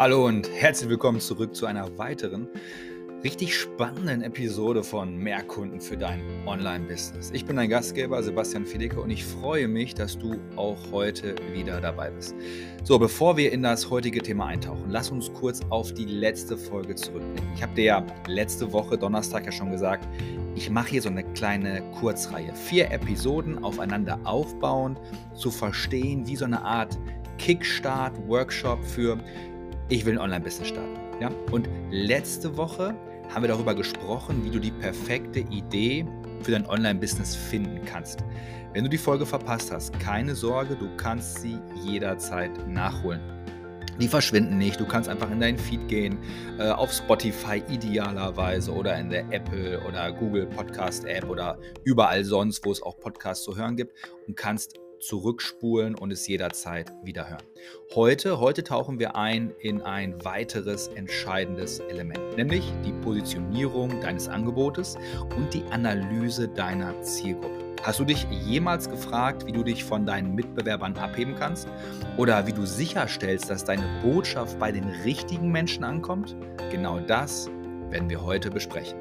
Hallo und herzlich willkommen zurück zu einer weiteren richtig spannenden Episode von Mehr Kunden für dein Online-Business. Ich bin dein Gastgeber Sebastian Fiedeke und ich freue mich, dass du auch heute wieder dabei bist. So, bevor wir in das heutige Thema eintauchen, lass uns kurz auf die letzte Folge zurückblicken. Ich habe dir ja letzte Woche Donnerstag ja schon gesagt, ich mache hier so eine kleine Kurzreihe. Vier Episoden aufeinander aufbauend, zu verstehen, wie so eine Art Kickstart-Workshop für ich will ein Online-Business starten. Ja? Und letzte Woche haben wir darüber gesprochen, wie du die perfekte Idee für dein Online-Business finden kannst. Wenn du die Folge verpasst hast, keine Sorge, du kannst sie jederzeit nachholen. Die verschwinden nicht. Du kannst einfach in deinen Feed gehen, äh, auf Spotify idealerweise oder in der Apple oder Google Podcast App oder überall sonst, wo es auch Podcasts zu hören gibt und kannst zurückspulen und es jederzeit wieder hören. Heute, heute tauchen wir ein in ein weiteres entscheidendes Element, nämlich die Positionierung deines Angebotes und die Analyse deiner Zielgruppe. Hast du dich jemals gefragt, wie du dich von deinen Mitbewerbern abheben kannst? Oder wie du sicherstellst, dass deine Botschaft bei den richtigen Menschen ankommt? Genau das werden wir heute besprechen.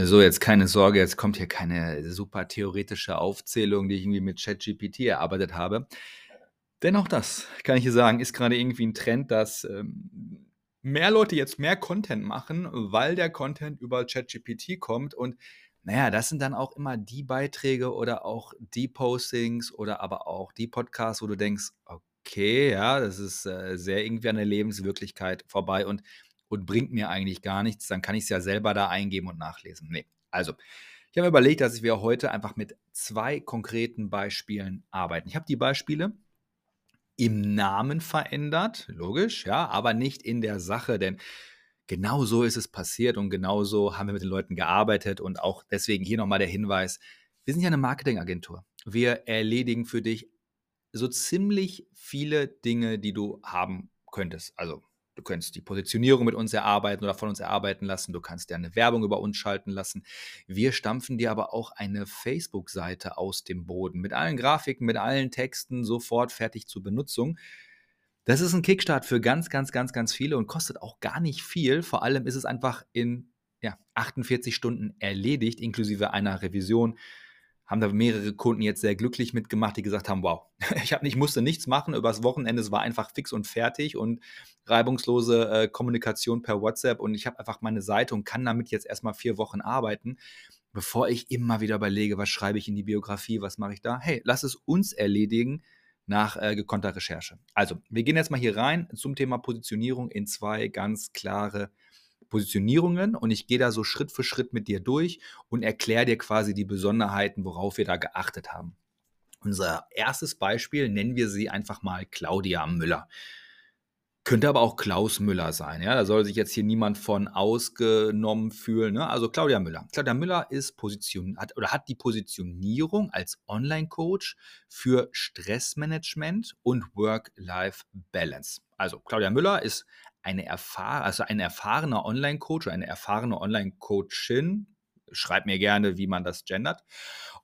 So, jetzt keine Sorge, jetzt kommt hier keine super theoretische Aufzählung, die ich irgendwie mit ChatGPT erarbeitet habe. Denn auch das, kann ich hier sagen, ist gerade irgendwie ein Trend, dass ähm, mehr Leute jetzt mehr Content machen, weil der Content über ChatGPT kommt. Und naja, das sind dann auch immer die Beiträge oder auch die Postings oder aber auch die Podcasts, wo du denkst, okay, ja, das ist äh, sehr irgendwie an der Lebenswirklichkeit vorbei. Und und bringt mir eigentlich gar nichts, dann kann ich es ja selber da eingeben und nachlesen. Nee, also ich habe überlegt, dass wir heute einfach mit zwei konkreten Beispielen arbeiten. Ich habe die Beispiele im Namen verändert, logisch, ja, aber nicht in der Sache, denn genau so ist es passiert und genau so haben wir mit den Leuten gearbeitet und auch deswegen hier nochmal der Hinweis, wir sind ja eine Marketingagentur. Wir erledigen für dich so ziemlich viele Dinge, die du haben könntest. Also Du könntest die Positionierung mit uns erarbeiten oder von uns erarbeiten lassen. Du kannst dir eine Werbung über uns schalten lassen. Wir stampfen dir aber auch eine Facebook-Seite aus dem Boden mit allen Grafiken, mit allen Texten sofort fertig zur Benutzung. Das ist ein Kickstart für ganz, ganz, ganz, ganz viele und kostet auch gar nicht viel. Vor allem ist es einfach in ja, 48 Stunden erledigt, inklusive einer Revision haben da mehrere Kunden jetzt sehr glücklich mitgemacht, die gesagt haben, wow, ich, hab, ich musste nichts machen übers Wochenende, es war einfach fix und fertig und reibungslose äh, Kommunikation per WhatsApp und ich habe einfach meine Seite und kann damit jetzt erstmal vier Wochen arbeiten, bevor ich immer wieder überlege, was schreibe ich in die Biografie, was mache ich da. Hey, lass es uns erledigen nach äh, gekonnter Recherche. Also, wir gehen jetzt mal hier rein zum Thema Positionierung in zwei ganz klare Positionierungen und ich gehe da so Schritt für Schritt mit dir durch und erkläre dir quasi die Besonderheiten, worauf wir da geachtet haben. Unser erstes Beispiel nennen wir sie einfach mal Claudia Müller. Könnte aber auch Klaus Müller sein. Ja? Da soll sich jetzt hier niemand von ausgenommen fühlen. Ne? Also Claudia Müller. Claudia Müller ist Position, hat, oder hat die Positionierung als Online-Coach für Stressmanagement und Work-Life-Balance. Also Claudia Müller ist eine erfahr also ein erfahrener Online-Coach oder eine erfahrene Online-Coachin, schreibt mir gerne, wie man das gendert,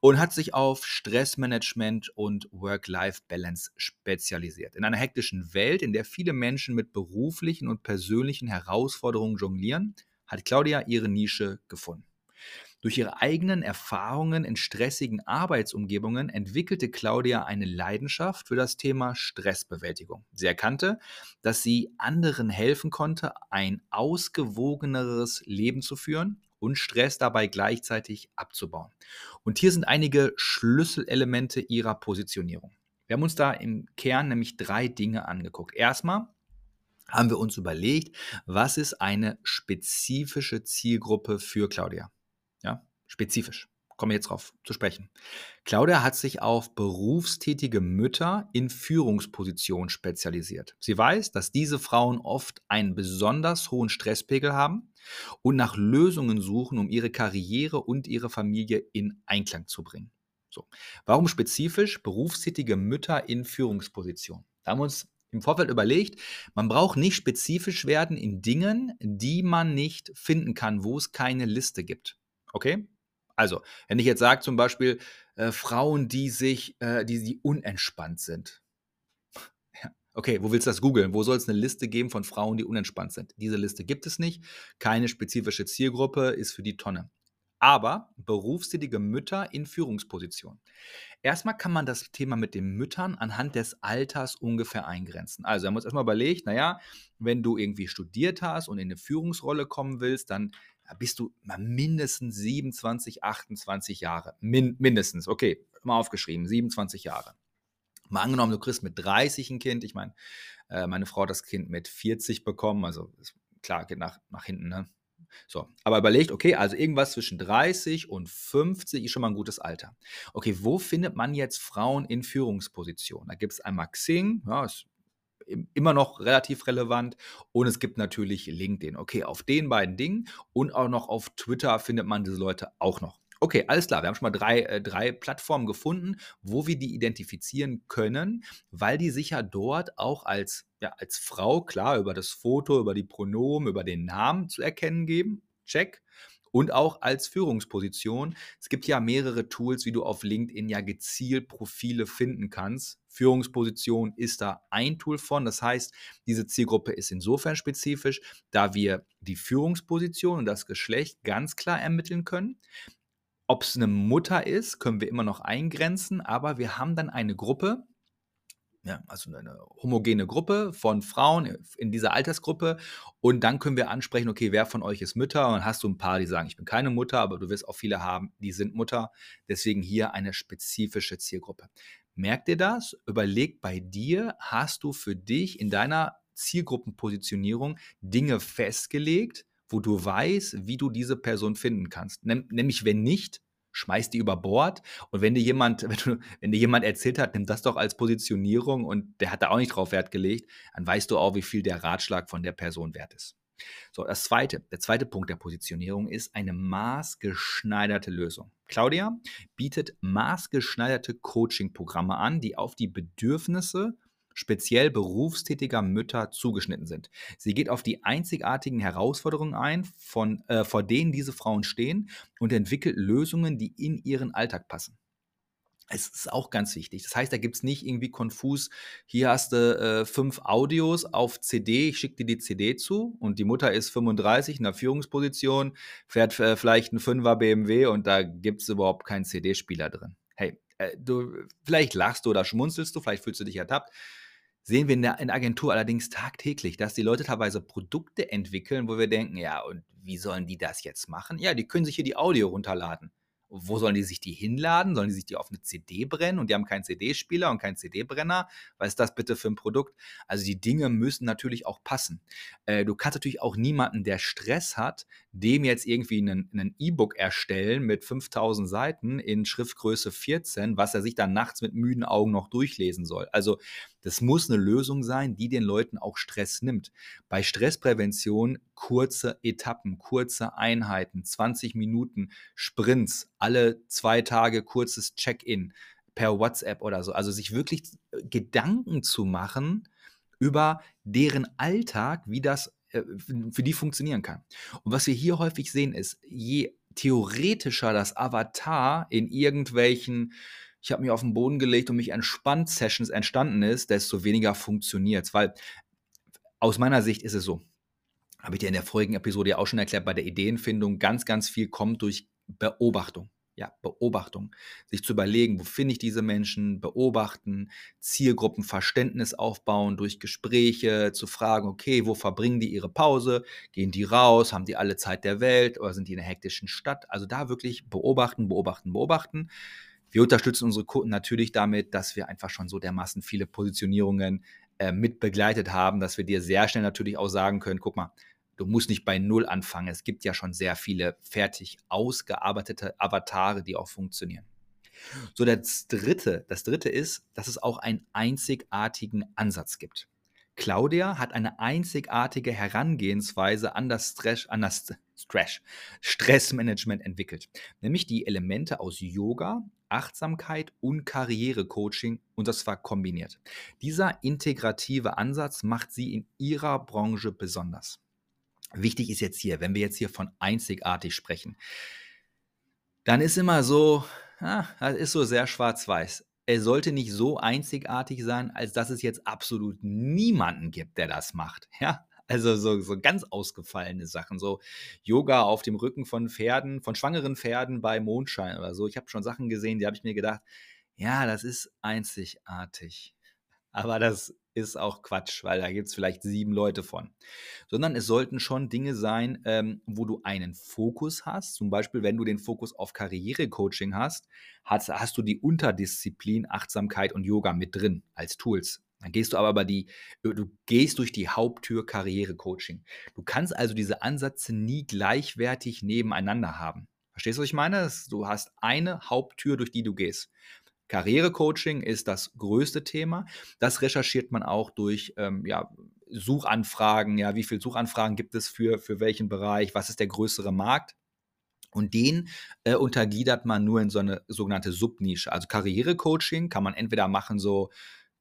und hat sich auf Stressmanagement und Work-Life-Balance spezialisiert. In einer hektischen Welt, in der viele Menschen mit beruflichen und persönlichen Herausforderungen jonglieren, hat Claudia ihre Nische gefunden. Durch ihre eigenen Erfahrungen in stressigen Arbeitsumgebungen entwickelte Claudia eine Leidenschaft für das Thema Stressbewältigung. Sie erkannte, dass sie anderen helfen konnte, ein ausgewogeneres Leben zu führen und Stress dabei gleichzeitig abzubauen. Und hier sind einige Schlüsselelemente ihrer Positionierung. Wir haben uns da im Kern nämlich drei Dinge angeguckt. Erstmal haben wir uns überlegt, was ist eine spezifische Zielgruppe für Claudia? Spezifisch. Komme jetzt drauf zu sprechen. Claudia hat sich auf berufstätige Mütter in Führungspositionen spezialisiert. Sie weiß, dass diese Frauen oft einen besonders hohen Stresspegel haben und nach Lösungen suchen, um ihre Karriere und ihre Familie in Einklang zu bringen. So. Warum spezifisch berufstätige Mütter in Führungspositionen? Da haben wir uns im Vorfeld überlegt, man braucht nicht spezifisch werden in Dingen, die man nicht finden kann, wo es keine Liste gibt. Okay? Also, wenn ich jetzt sage zum Beispiel, äh, Frauen, die sich, äh, die, die unentspannt sind. Okay, wo willst du das googeln? Wo soll es eine Liste geben von Frauen, die unentspannt sind? Diese Liste gibt es nicht. Keine spezifische Zielgruppe ist für die Tonne. Aber berufstätige Mütter in Führungspositionen. Erstmal kann man das Thema mit den Müttern anhand des Alters ungefähr eingrenzen. Also, wir haben uns erstmal überlegt, naja, wenn du irgendwie studiert hast und in eine Führungsrolle kommen willst, dann bist du mindestens 27, 28 Jahre. Min mindestens, okay, mal aufgeschrieben, 27 Jahre. Mal angenommen, du kriegst mit 30 ein Kind. Ich meine, äh, meine Frau hat das Kind mit 40 bekommen, also klar, geht nach, nach hinten, ne? So, aber überlegt, okay, also irgendwas zwischen 30 und 50 ist schon mal ein gutes Alter. Okay, wo findet man jetzt Frauen in Führungspositionen? Da gibt es einmal Xing, ja, ist immer noch relativ relevant. Und es gibt natürlich LinkedIn. Okay, auf den beiden Dingen und auch noch auf Twitter findet man diese Leute auch noch. Okay, alles klar. Wir haben schon mal drei, äh, drei Plattformen gefunden, wo wir die identifizieren können, weil die sich ja dort auch als, ja, als Frau, klar, über das Foto, über die Pronomen, über den Namen zu erkennen geben. Check und auch als Führungsposition. Es gibt ja mehrere Tools, wie du auf LinkedIn ja gezielt Profile finden kannst. Führungsposition ist da ein Tool von. Das heißt, diese Zielgruppe ist insofern spezifisch, da wir die Führungsposition und das Geschlecht ganz klar ermitteln können. Ob es eine Mutter ist, können wir immer noch eingrenzen, aber wir haben dann eine Gruppe, ja, also eine homogene Gruppe von Frauen in dieser Altersgruppe. Und dann können wir ansprechen, okay, wer von euch ist Mütter? Und hast du ein paar, die sagen, ich bin keine Mutter, aber du wirst auch viele haben, die sind Mutter. Deswegen hier eine spezifische Zielgruppe. Merkt ihr das? Überleg bei dir, hast du für dich in deiner Zielgruppenpositionierung Dinge festgelegt, wo du weißt, wie du diese Person finden kannst. Nämlich, wenn nicht, schmeiß die über Bord. Und wenn dir jemand, wenn, du, wenn dir jemand erzählt hat, nimm das doch als Positionierung und der hat da auch nicht drauf Wert gelegt, dann weißt du auch, wie viel der Ratschlag von der Person wert ist. So, das zweite, der zweite Punkt der Positionierung ist eine maßgeschneiderte Lösung. Claudia bietet maßgeschneiderte Coaching-Programme an, die auf die Bedürfnisse speziell berufstätiger Mütter zugeschnitten sind. Sie geht auf die einzigartigen Herausforderungen ein, von, äh, vor denen diese Frauen stehen und entwickelt Lösungen, die in ihren Alltag passen. Es ist auch ganz wichtig. Das heißt, da gibt es nicht irgendwie konfus, hier hast du äh, fünf Audios auf CD, ich schicke dir die CD zu und die Mutter ist 35 in der Führungsposition, fährt äh, vielleicht ein 5er BMW und da gibt es überhaupt keinen CD-Spieler drin. Hey, äh, du, vielleicht lachst du oder schmunzelst du, vielleicht fühlst du dich ertappt sehen wir in der, Agentur allerdings tagtäglich, dass die Leute teilweise Produkte entwickeln, wo wir denken, ja, und wie sollen die das jetzt machen? Ja, die können sich hier die Audio runterladen. Wo sollen die sich die hinladen? Sollen die sich die auf eine CD brennen und die haben keinen CD-Spieler und keinen CD-Brenner? Was ist das bitte für ein Produkt? Also die Dinge müssen natürlich auch passen. Äh, du kannst natürlich auch niemanden, der Stress hat, dem jetzt irgendwie ein E-Book erstellen mit 5000 Seiten in Schriftgröße 14, was er sich dann nachts mit müden Augen noch durchlesen soll. Also das muss eine Lösung sein, die den Leuten auch Stress nimmt. Bei Stressprävention kurze Etappen, kurze Einheiten, 20 Minuten Sprints, alle zwei Tage kurzes Check-in per WhatsApp oder so. Also sich wirklich Gedanken zu machen über deren Alltag, wie das äh, für die funktionieren kann. Und was wir hier häufig sehen ist, je theoretischer das Avatar in irgendwelchen ich habe mich auf den Boden gelegt und mich entspannt Sessions entstanden ist, desto weniger funktioniert es. Weil aus meiner Sicht ist es so, habe ich dir in der vorigen Episode ja auch schon erklärt, bei der Ideenfindung ganz, ganz viel kommt durch Beobachtung. Ja, Beobachtung. Sich zu überlegen, wo finde ich diese Menschen, beobachten, Zielgruppenverständnis aufbauen, durch Gespräche zu fragen, okay, wo verbringen die ihre Pause? Gehen die raus? Haben die alle Zeit der Welt oder sind die in einer hektischen Stadt? Also da wirklich beobachten, beobachten, beobachten. Wir unterstützen unsere Kunden natürlich damit, dass wir einfach schon so dermaßen viele Positionierungen äh, mit begleitet haben, dass wir dir sehr schnell natürlich auch sagen können, guck mal, du musst nicht bei Null anfangen. Es gibt ja schon sehr viele fertig ausgearbeitete Avatare, die auch funktionieren. So, das dritte, das dritte ist, dass es auch einen einzigartigen Ansatz gibt. Claudia hat eine einzigartige Herangehensweise an das, Stress, an das Stress, Stressmanagement entwickelt, nämlich die Elemente aus Yoga, Achtsamkeit und Karrierecoaching und das war kombiniert. Dieser integrative Ansatz macht sie in ihrer Branche besonders. Wichtig ist jetzt hier, wenn wir jetzt hier von einzigartig sprechen, dann ist immer so, Ah, das ist so sehr schwarz-weiß. Er sollte nicht so einzigartig sein, als dass es jetzt absolut niemanden gibt, der das macht. Ja, also so, so ganz ausgefallene Sachen, so Yoga auf dem Rücken von Pferden, von schwangeren Pferden bei Mondschein oder so. Ich habe schon Sachen gesehen, die habe ich mir gedacht, ja, das ist einzigartig. Aber das ist auch Quatsch, weil da gibt es vielleicht sieben Leute von. Sondern es sollten schon Dinge sein, ähm, wo du einen Fokus hast. Zum Beispiel, wenn du den Fokus auf Karrierecoaching hast, hast, hast du die Unterdisziplin Achtsamkeit und Yoga mit drin als Tools. Dann gehst du aber bei die, du gehst durch die Haupttür Karrierecoaching. Du kannst also diese Ansätze nie gleichwertig nebeneinander haben. Verstehst du, was ich meine? Du hast eine Haupttür, durch die du gehst. Karrierecoaching ist das größte Thema. Das recherchiert man auch durch ähm, ja, Suchanfragen. Ja, wie viele Suchanfragen gibt es für, für welchen Bereich? Was ist der größere Markt? Und den äh, untergliedert man nur in so eine sogenannte Subnische. Also Karrierecoaching kann man entweder machen so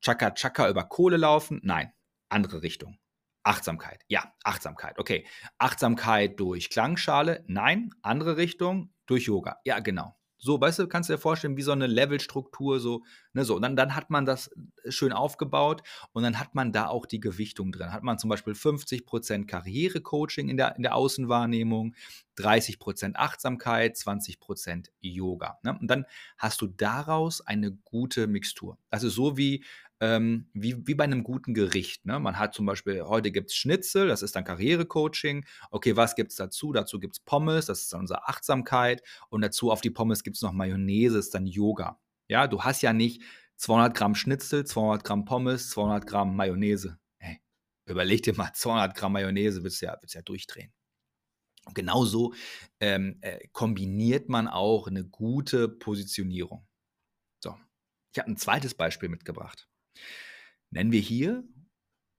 Chaka Chaka über Kohle laufen. Nein, andere Richtung. Achtsamkeit. Ja, Achtsamkeit. Okay. Achtsamkeit durch Klangschale. Nein, andere Richtung durch Yoga. Ja, genau. So, weißt du, kannst du dir vorstellen, wie so eine Levelstruktur, so, ne, so. Und dann, dann hat man das äh, schön aufgebaut und dann hat man da auch die Gewichtung drin. Hat man zum Beispiel 50% Karrierecoaching in der, in der Außenwahrnehmung, 30% Achtsamkeit, 20% Yoga. Ne? Und dann hast du daraus eine gute Mixtur. Also so wie ähm, wie, wie bei einem guten Gericht. Ne? Man hat zum Beispiel, heute gibt es Schnitzel, das ist dann Karrierecoaching. Okay, was gibt es dazu? Dazu gibt es Pommes, das ist dann unsere Achtsamkeit. Und dazu auf die Pommes gibt es noch Mayonnaise, das ist dann Yoga. Ja, du hast ja nicht 200 Gramm Schnitzel, 200 Gramm Pommes, 200 Gramm Mayonnaise. Hey, überleg dir mal, 200 Gramm Mayonnaise willst du ja, ja durchdrehen. Und genauso ähm, äh, kombiniert man auch eine gute Positionierung. So, ich habe ein zweites Beispiel mitgebracht. Nennen wir hier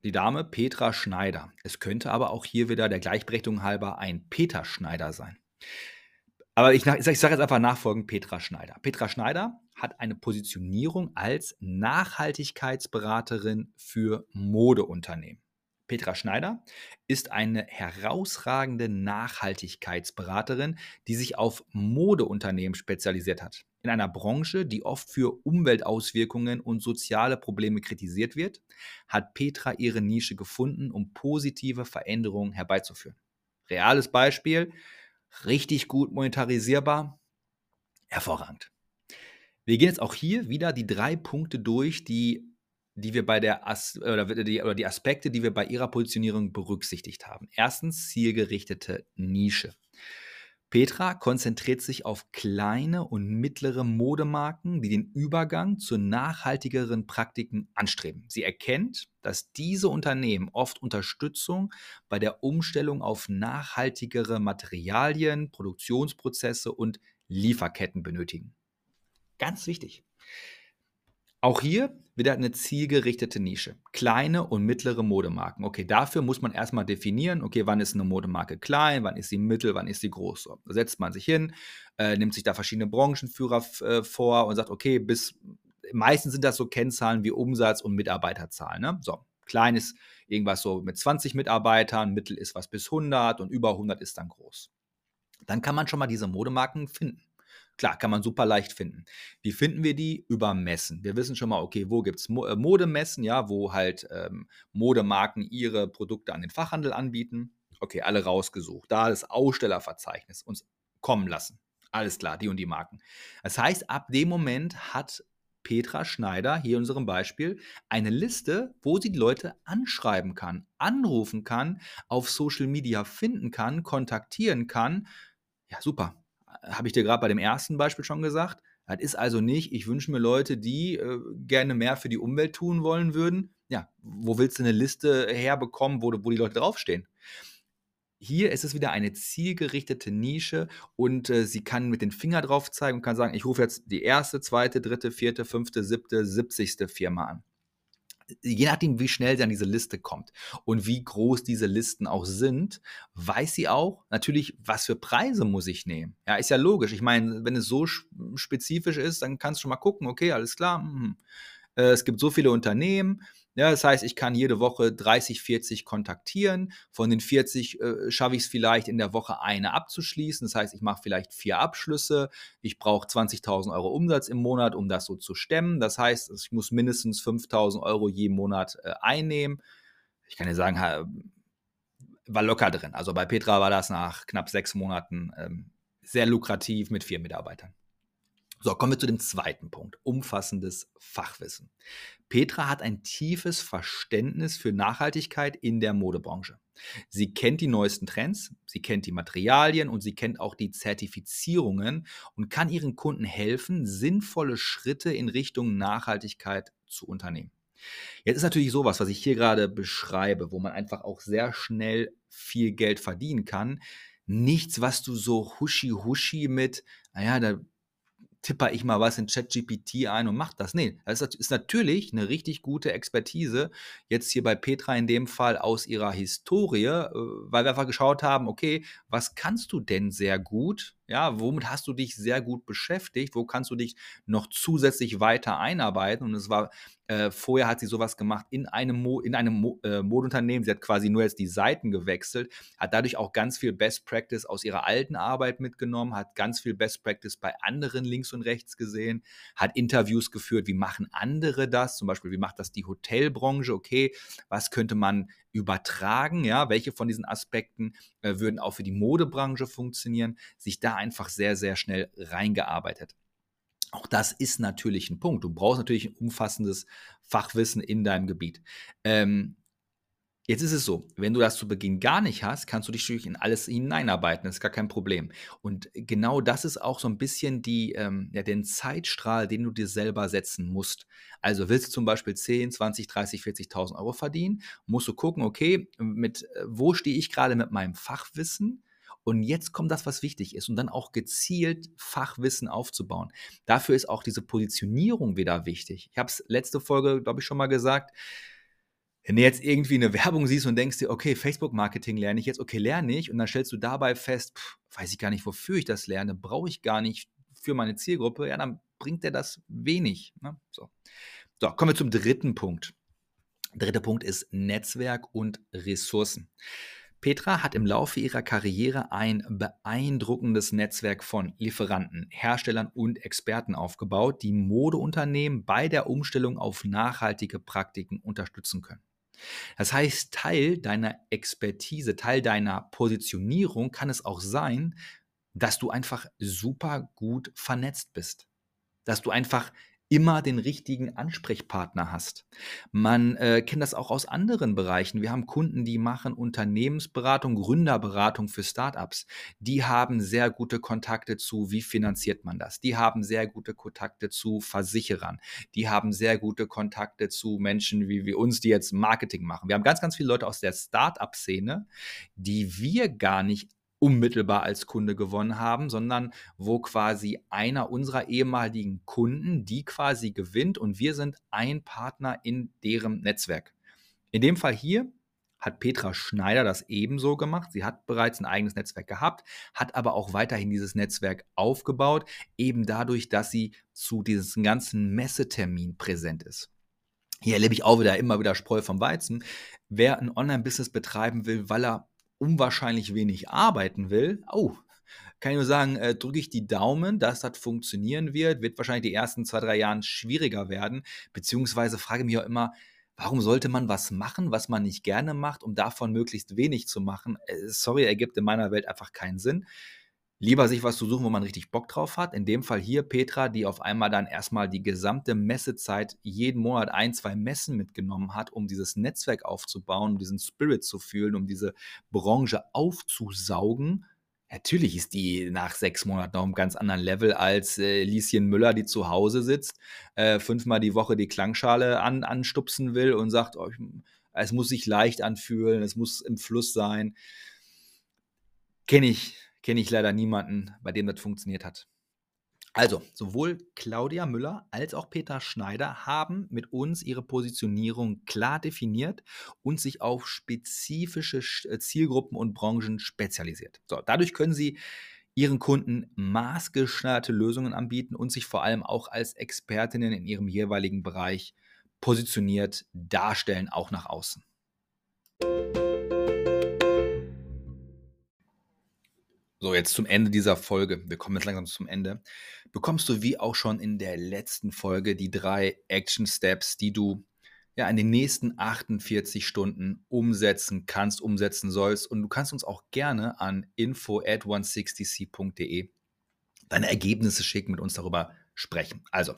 die Dame Petra Schneider. Es könnte aber auch hier wieder der Gleichberechtigung halber ein Peter Schneider sein. Aber ich, ich sage jetzt einfach nachfolgend Petra Schneider. Petra Schneider hat eine Positionierung als Nachhaltigkeitsberaterin für Modeunternehmen. Petra Schneider ist eine herausragende Nachhaltigkeitsberaterin, die sich auf Modeunternehmen spezialisiert hat. In einer Branche, die oft für Umweltauswirkungen und soziale Probleme kritisiert wird, hat Petra ihre Nische gefunden, um positive Veränderungen herbeizuführen. Reales Beispiel, richtig gut monetarisierbar, hervorragend. Wir gehen jetzt auch hier wieder die drei Punkte durch, die die wir bei der As oder die, oder die Aspekte, die wir bei ihrer Positionierung berücksichtigt haben. Erstens zielgerichtete Nische. Petra konzentriert sich auf kleine und mittlere Modemarken, die den Übergang zu nachhaltigeren Praktiken anstreben. Sie erkennt, dass diese Unternehmen oft Unterstützung bei der Umstellung auf nachhaltigere Materialien, Produktionsprozesse und Lieferketten benötigen. Ganz wichtig. Auch hier wieder eine zielgerichtete Nische. Kleine und mittlere Modemarken. Okay, dafür muss man erstmal definieren, okay, wann ist eine Modemarke klein, wann ist sie mittel, wann ist sie groß. Da setzt man sich hin, äh, nimmt sich da verschiedene Branchenführer äh, vor und sagt, okay, bis meistens sind das so Kennzahlen wie Umsatz und Mitarbeiterzahl. Ne? So, klein ist irgendwas so mit 20 Mitarbeitern, mittel ist was bis 100 und über 100 ist dann groß. Dann kann man schon mal diese Modemarken finden. Klar, kann man super leicht finden. Wie finden wir die? Über Messen. Wir wissen schon mal, okay, wo gibt es äh, Modemessen, ja, wo halt ähm, Modemarken ihre Produkte an den Fachhandel anbieten. Okay, alle rausgesucht. Da das Ausstellerverzeichnis uns kommen lassen. Alles klar, die und die Marken. Das heißt, ab dem Moment hat Petra Schneider, hier in unserem Beispiel, eine Liste, wo sie die Leute anschreiben kann, anrufen kann, auf Social Media finden kann, kontaktieren kann. Ja, super habe ich dir gerade bei dem ersten Beispiel schon gesagt. Das ist also nicht, ich wünsche mir Leute, die äh, gerne mehr für die Umwelt tun wollen würden. Ja, wo willst du eine Liste herbekommen, wo, wo die Leute draufstehen? Hier ist es wieder eine zielgerichtete Nische und äh, sie kann mit den Finger drauf zeigen und kann sagen, ich rufe jetzt die erste, zweite, dritte, vierte, fünfte, siebte, siebzigste Firma an je nachdem, wie schnell sie an diese Liste kommt und wie groß diese Listen auch sind, weiß sie auch natürlich, was für Preise muss ich nehmen. Ja, ist ja logisch. Ich meine, wenn es so spezifisch ist, dann kannst du schon mal gucken, okay, alles klar. Mh. Äh, es gibt so viele Unternehmen, Ja, das heißt, ich kann jede Woche 30, 40 kontaktieren. Von den 40 äh, schaffe ich es vielleicht in der Woche eine abzuschließen. Das heißt, ich mache vielleicht vier Abschlüsse. Ich brauche 20.000 Euro Umsatz im Monat, um das so zu stemmen. Das heißt, ich muss mindestens 5.000 Euro jeden Monat äh, einnehmen. Ich kann ja sagen, war locker drin. Also bei Petra war das nach knapp sechs Monaten ähm, sehr lukrativ mit vier Mitarbeitern. So, kommen wir zu dem zweiten Punkt. Umfassendes Fachwissen. Petra hat ein tiefes Verständnis für Nachhaltigkeit in der Modebranche. Sie kennt die neuesten Trends, sie kennt die Materialien und sie kennt auch die Zertifizierungen und kann ihren Kunden helfen, sinnvolle Schritte in Richtung Nachhaltigkeit zu unternehmen. Jetzt ist natürlich sowas, was ich hier gerade beschreibe, wo man einfach auch sehr schnell viel Geld verdienen kann. Nichts, was du so huschi-huschi mit, naja, da tipper ich mal was in ChatGPT ein und mache das. Nee, das ist natürlich eine richtig gute Expertise, jetzt hier bei Petra in dem Fall aus ihrer Historie, äh, weil wir einfach geschaut haben, okay, was kannst du denn sehr gut? Ja, womit hast du dich sehr gut beschäftigt? Wo kannst du dich noch zusätzlich weiter einarbeiten? Und es war äh, vorher hat sie sowas gemacht in einem, Mo in einem Mo äh, Modeunternehmen. Sie hat quasi nur jetzt die Seiten gewechselt, hat dadurch auch ganz viel Best Practice aus ihrer alten Arbeit mitgenommen, hat ganz viel Best Practice bei anderen links und rechts gesehen, hat Interviews geführt, wie machen andere das, zum Beispiel, wie macht das die Hotelbranche, okay, was könnte man übertragen, ja, welche von diesen Aspekten äh, würden auch für die Modebranche funktionieren, sich da einfach sehr, sehr schnell reingearbeitet. Auch das ist natürlich ein Punkt. Du brauchst natürlich ein umfassendes Fachwissen in deinem Gebiet. Ähm, Jetzt ist es so, wenn du das zu Beginn gar nicht hast, kannst du dich natürlich in alles hineinarbeiten, das ist gar kein Problem. Und genau das ist auch so ein bisschen die, ähm, ja, den Zeitstrahl, den du dir selber setzen musst. Also willst du zum Beispiel 10, 20, 30, 40.000 Euro verdienen, musst du gucken, okay, mit, äh, wo stehe ich gerade mit meinem Fachwissen? Und jetzt kommt das, was wichtig ist, und dann auch gezielt Fachwissen aufzubauen. Dafür ist auch diese Positionierung wieder wichtig. Ich habe es letzte Folge, glaube ich, schon mal gesagt. Wenn du jetzt irgendwie eine Werbung siehst und denkst dir, okay, Facebook-Marketing lerne ich jetzt, okay, lerne ich, und dann stellst du dabei fest, pff, weiß ich gar nicht, wofür ich das lerne, brauche ich gar nicht für meine Zielgruppe, ja, dann bringt dir das wenig. Ne? So. so, kommen wir zum dritten Punkt. Dritter Punkt ist Netzwerk und Ressourcen. Petra hat im Laufe ihrer Karriere ein beeindruckendes Netzwerk von Lieferanten, Herstellern und Experten aufgebaut, die Modeunternehmen bei der Umstellung auf nachhaltige Praktiken unterstützen können. Das heißt, Teil deiner Expertise, Teil deiner Positionierung kann es auch sein, dass du einfach super gut vernetzt bist. Dass du einfach immer den richtigen Ansprechpartner hast. Man äh, kennt das auch aus anderen Bereichen. Wir haben Kunden, die machen Unternehmensberatung, Gründerberatung für Startups. Die haben sehr gute Kontakte zu, wie finanziert man das? Die haben sehr gute Kontakte zu Versicherern. Die haben sehr gute Kontakte zu Menschen wie, wie uns, die jetzt Marketing machen. Wir haben ganz, ganz viele Leute aus der Startup-Szene, die wir gar nicht unmittelbar als Kunde gewonnen haben, sondern wo quasi einer unserer ehemaligen Kunden die quasi gewinnt und wir sind ein Partner in deren Netzwerk. In dem Fall hier hat Petra Schneider das ebenso gemacht. Sie hat bereits ein eigenes Netzwerk gehabt, hat aber auch weiterhin dieses Netzwerk aufgebaut, eben dadurch, dass sie zu diesem ganzen Messetermin präsent ist. Hier erlebe ich auch wieder immer wieder Spreu vom Weizen. Wer ein Online-Business betreiben will, weil er unwahrscheinlich wenig arbeiten will, oh, kann ich nur sagen, äh, drücke ich die Daumen, dass das funktionieren wird. Wird wahrscheinlich die ersten zwei, drei Jahre schwieriger werden. Beziehungsweise frage mich auch immer, warum sollte man was machen, was man nicht gerne macht, um davon möglichst wenig zu machen? Äh, sorry, ergibt in meiner Welt einfach keinen Sinn lieber sich was zu suchen, wo man richtig Bock drauf hat. In dem Fall hier Petra, die auf einmal dann erstmal die gesamte Messezeit jeden Monat ein, zwei Messen mitgenommen hat, um dieses Netzwerk aufzubauen, um diesen Spirit zu fühlen, um diese Branche aufzusaugen. Natürlich ist die nach sechs Monaten noch einem ganz anderen Level als äh, Lieschen Müller, die zu Hause sitzt, äh, fünfmal die Woche die Klangschale an, anstupsen will und sagt, oh, es muss sich leicht anfühlen, es muss im Fluss sein. Kenne ich, kenne ich leider niemanden, bei dem das funktioniert hat. Also, sowohl Claudia Müller als auch Peter Schneider haben mit uns ihre Positionierung klar definiert und sich auf spezifische äh, Zielgruppen und Branchen spezialisiert. So, dadurch können sie ihren Kunden maßgeschneiderte Lösungen anbieten und sich vor allem auch als Expertinnen in ihrem jeweiligen Bereich positioniert darstellen, auch nach außen. So, jetzt zum Ende dieser Folge. Wir kommen jetzt langsam zum Ende. Bekommst du wie auch schon in der letzten Folge die drei Action Steps, die du ja in den nächsten 48 Stunden umsetzen kannst, umsetzen sollst. Und du kannst uns auch gerne an info at 160c.de deine Ergebnisse schicken, mit uns darüber sprechen. Also,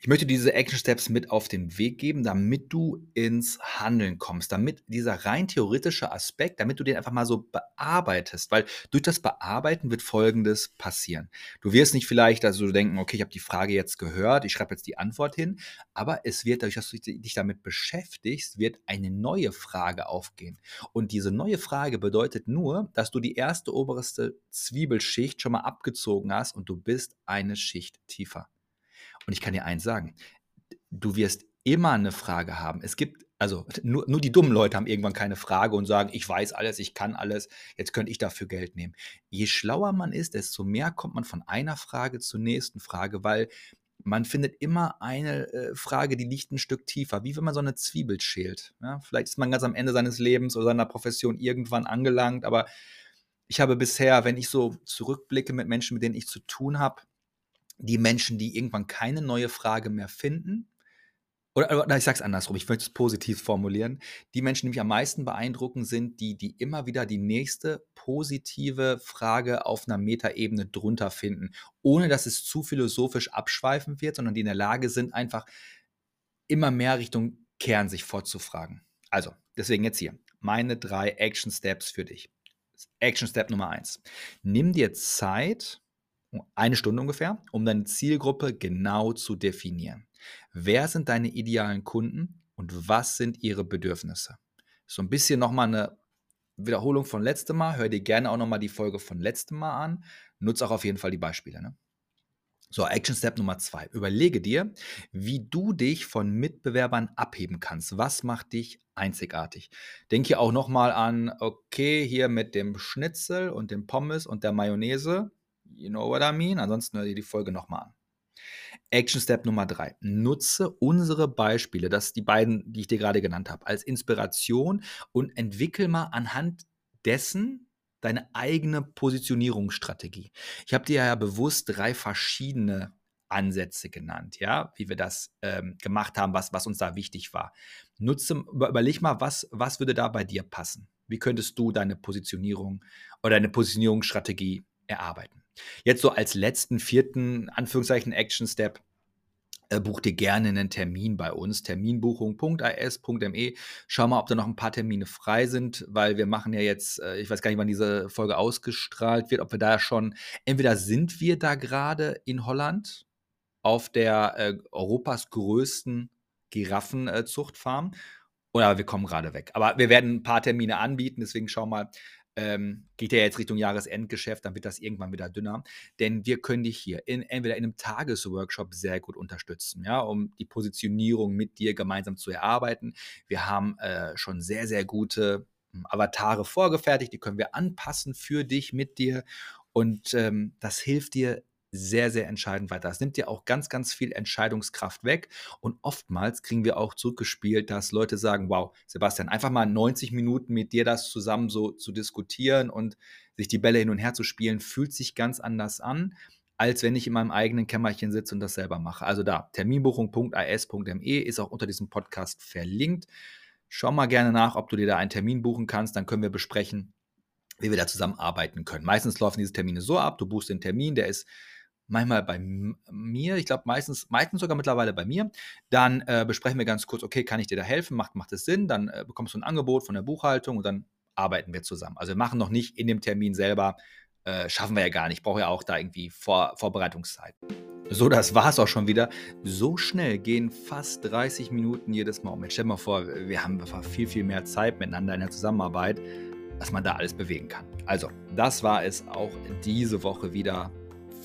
ich möchte diese Action Steps mit auf den Weg geben, damit du ins Handeln kommst, damit dieser rein theoretische Aspekt, damit du den einfach mal so bearbeitest, weil durch das Bearbeiten wird Folgendes passieren. Du wirst nicht vielleicht also denken, okay, ich habe die Frage jetzt gehört, ich schreibe jetzt die Antwort hin, aber es wird dadurch, dass du dich damit beschäftigst, wird eine neue Frage aufgehen. Und diese neue Frage bedeutet nur, dass du die erste oberste Zwiebelschicht schon mal abgezogen hast und du bist eine Schicht tiefer. Und ich kann dir eins sagen, du wirst immer eine Frage haben. Es gibt, also nur, nur die dummen Leute haben irgendwann keine Frage und sagen, ich weiß alles, ich kann alles, jetzt könnte ich dafür Geld nehmen. Je schlauer man ist, desto mehr kommt man von einer Frage zur nächsten Frage, weil man findet immer eine äh, Frage, die liegt ein Stück tiefer, wie wenn man so eine Zwiebel schält. Ja, vielleicht ist man ganz am Ende seines Lebens oder seiner Profession irgendwann angelangt, aber ich habe bisher, wenn ich so zurückblicke mit Menschen, mit denen ich zu tun habe, die Menschen, die irgendwann keine neue Frage mehr finden, oder, oder ich sage es andersrum, ich möchte es positiv formulieren, die Menschen, die mich am meisten beeindrucken, sind die, die immer wieder die nächste positive Frage auf einer Metaebene drunter finden, ohne dass es zu philosophisch abschweifen wird, sondern die in der Lage sind, einfach immer mehr Richtung Kern sich vorzufragen. Also, deswegen jetzt hier meine drei Action Steps für dich. Action Step Nummer eins. Nimm dir Zeit, eine Stunde ungefähr, um deine Zielgruppe genau zu definieren. Wer sind deine idealen Kunden und was sind ihre Bedürfnisse? So ein bisschen nochmal eine Wiederholung von letztem Mal. Hör dir gerne auch nochmal die Folge von letztem Mal an. Nutze auch auf jeden Fall die Beispiele. Ne? So, Action Step Nummer zwei. Überlege dir, wie du dich von Mitbewerbern abheben kannst. Was macht dich einzigartig? Denke auch nochmal an, okay, hier mit dem Schnitzel und dem Pommes und der Mayonnaise You know what I mean? Ansonsten hör dir die Folge nochmal an. Action Step Nummer drei. Nutze unsere Beispiele, das die beiden, die ich dir gerade genannt habe, als Inspiration und entwickel mal anhand dessen deine eigene Positionierungsstrategie. Ich habe dir ja bewusst drei verschiedene Ansätze genannt, ja, wie wir das ähm, gemacht haben, was, was uns da wichtig war. Nutze, überleg mal, was, was würde da bei dir passen? Wie könntest du deine Positionierung oder deine Positionierungsstrategie erarbeiten? Jetzt so als letzten vierten Anführungszeichen Action Step äh, buch dir gerne einen Termin bei uns, terminbuchung.as.me. Schau mal, ob da noch ein paar Termine frei sind, weil wir machen ja jetzt, äh, ich weiß gar nicht, wann diese Folge ausgestrahlt wird, ob wir da schon, entweder sind wir da gerade in Holland auf der äh, Europas größten Giraffenzuchtfarm oder wir kommen gerade weg. Aber wir werden ein paar Termine anbieten, deswegen schau mal, ähm, geht ja jetzt Richtung Jahresendgeschäft, dann wird das irgendwann wieder dünner. Denn wir können dich hier in, entweder in einem Tagesworkshop sehr gut unterstützen, ja, um die Positionierung mit dir gemeinsam zu erarbeiten. Wir haben äh, schon sehr, sehr gute hm, Avatare vorgefertigt, die können wir anpassen für dich, mit dir. Und ähm, das hilft dir sehr, sehr entscheidend weiter. Das nimmt dir auch ganz, ganz viel Entscheidungskraft weg. Und oftmals kriegen wir auch zurückgespielt, dass Leute sagen, wow, Sebastian, einfach mal 90 Minuten mit dir das zusammen so zu diskutieren und sich die Bälle hin und her zu spielen, fühlt sich ganz anders an, als wenn ich in meinem eigenen Kämmerchen sitze und das selber mache. Also da, terminbuchung.as.me ist auch unter diesem Podcast verlinkt. Schau mal gerne nach, ob du dir da einen Termin buchen kannst, dann können wir besprechen, wie wir da zusammenarbeiten können. Meistens laufen diese Termine so ab, du buchst den Termin, der ist manchmal bei mir, ich glaube meistens, meistens sogar mittlerweile bei mir. Dann äh, besprechen wir ganz kurz, okay, kann ich dir da helfen? Macht, macht es Sinn? Dann äh, bekommst du ein Angebot von der Buchhaltung und dann arbeiten wir zusammen. Also wir machen noch nicht in dem Termin selber, äh, schaffen wir ja gar nicht. Ich brauche ja auch da irgendwie Vor Vorbereitungszeit. So, das war es auch schon wieder. So schnell gehen fast 30 Minuten jedes Mal um. Jetzt stell dir mal vor, wir haben viel, viel mehr Zeit miteinander in der Zusammenarbeit, dass man da alles bewegen kann. Also, das war es auch diese Woche wieder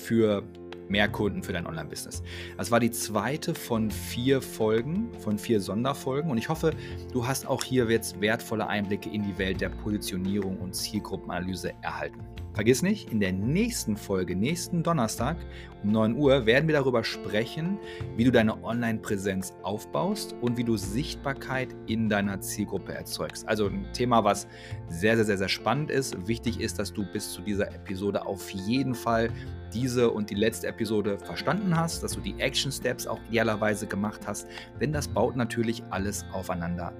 für mehr Kunden für dein Online-Business. Das war die zweite von vier Folgen, von vier Sonderfolgen und ich hoffe, du hast auch hier jetzt wertvolle Einblicke in die Welt der Positionierung und Zielgruppenanalyse erhalten. Vergiss nicht, in der nächsten Folge, nächsten Donnerstag um 9 Uhr, werden wir darüber sprechen, wie du deine Online-Präsenz aufbaust und wie du Sichtbarkeit in deiner Zielgruppe erzeugst. Also ein Thema, was sehr, sehr, sehr, sehr spannend ist. Wichtig ist, dass du bis zu dieser Episode auf jeden Fall diese und die letzte Episode verstanden hast, dass du die Action Steps auch idealerweise gemacht hast, denn das baut natürlich alles aufeinander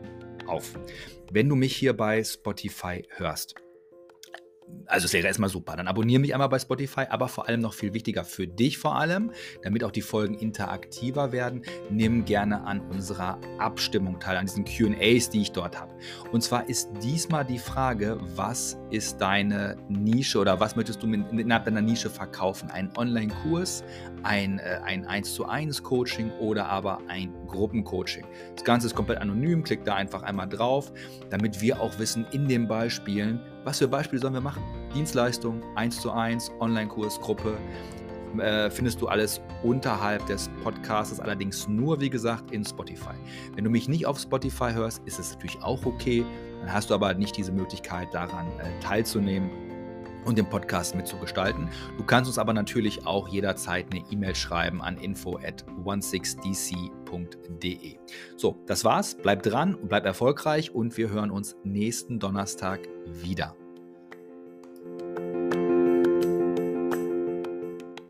auf. Wenn du mich hier bei Spotify hörst, also es wäre erstmal super. Dann abonniere mich einmal bei Spotify, aber vor allem noch viel wichtiger für dich vor allem, damit auch die Folgen interaktiver werden, nimm gerne an unserer Abstimmung teil, an diesen QAs, die ich dort habe. Und zwar ist diesmal die Frage, was ist deine Nische oder was möchtest du innerhalb deiner Nische verkaufen? Ein Online-Kurs, ein, äh, ein 1 zu 1 Coaching oder aber ein Gruppencoaching. Das Ganze ist komplett anonym, klick da einfach einmal drauf, damit wir auch wissen in den Beispielen, was für Beispiele sollen wir machen? Dienstleistung, 1 zu 1, Online-Kurs, Gruppe. Äh, findest du alles unterhalb des Podcasts, allerdings nur, wie gesagt, in Spotify. Wenn du mich nicht auf Spotify hörst, ist es natürlich auch okay. Dann hast du aber nicht diese Möglichkeit, daran äh, teilzunehmen und den Podcast mitzugestalten. Du kannst uns aber natürlich auch jederzeit eine E-Mail schreiben an info at 16dc.de. So, das war's. Bleib dran und bleib erfolgreich und wir hören uns nächsten Donnerstag wieder.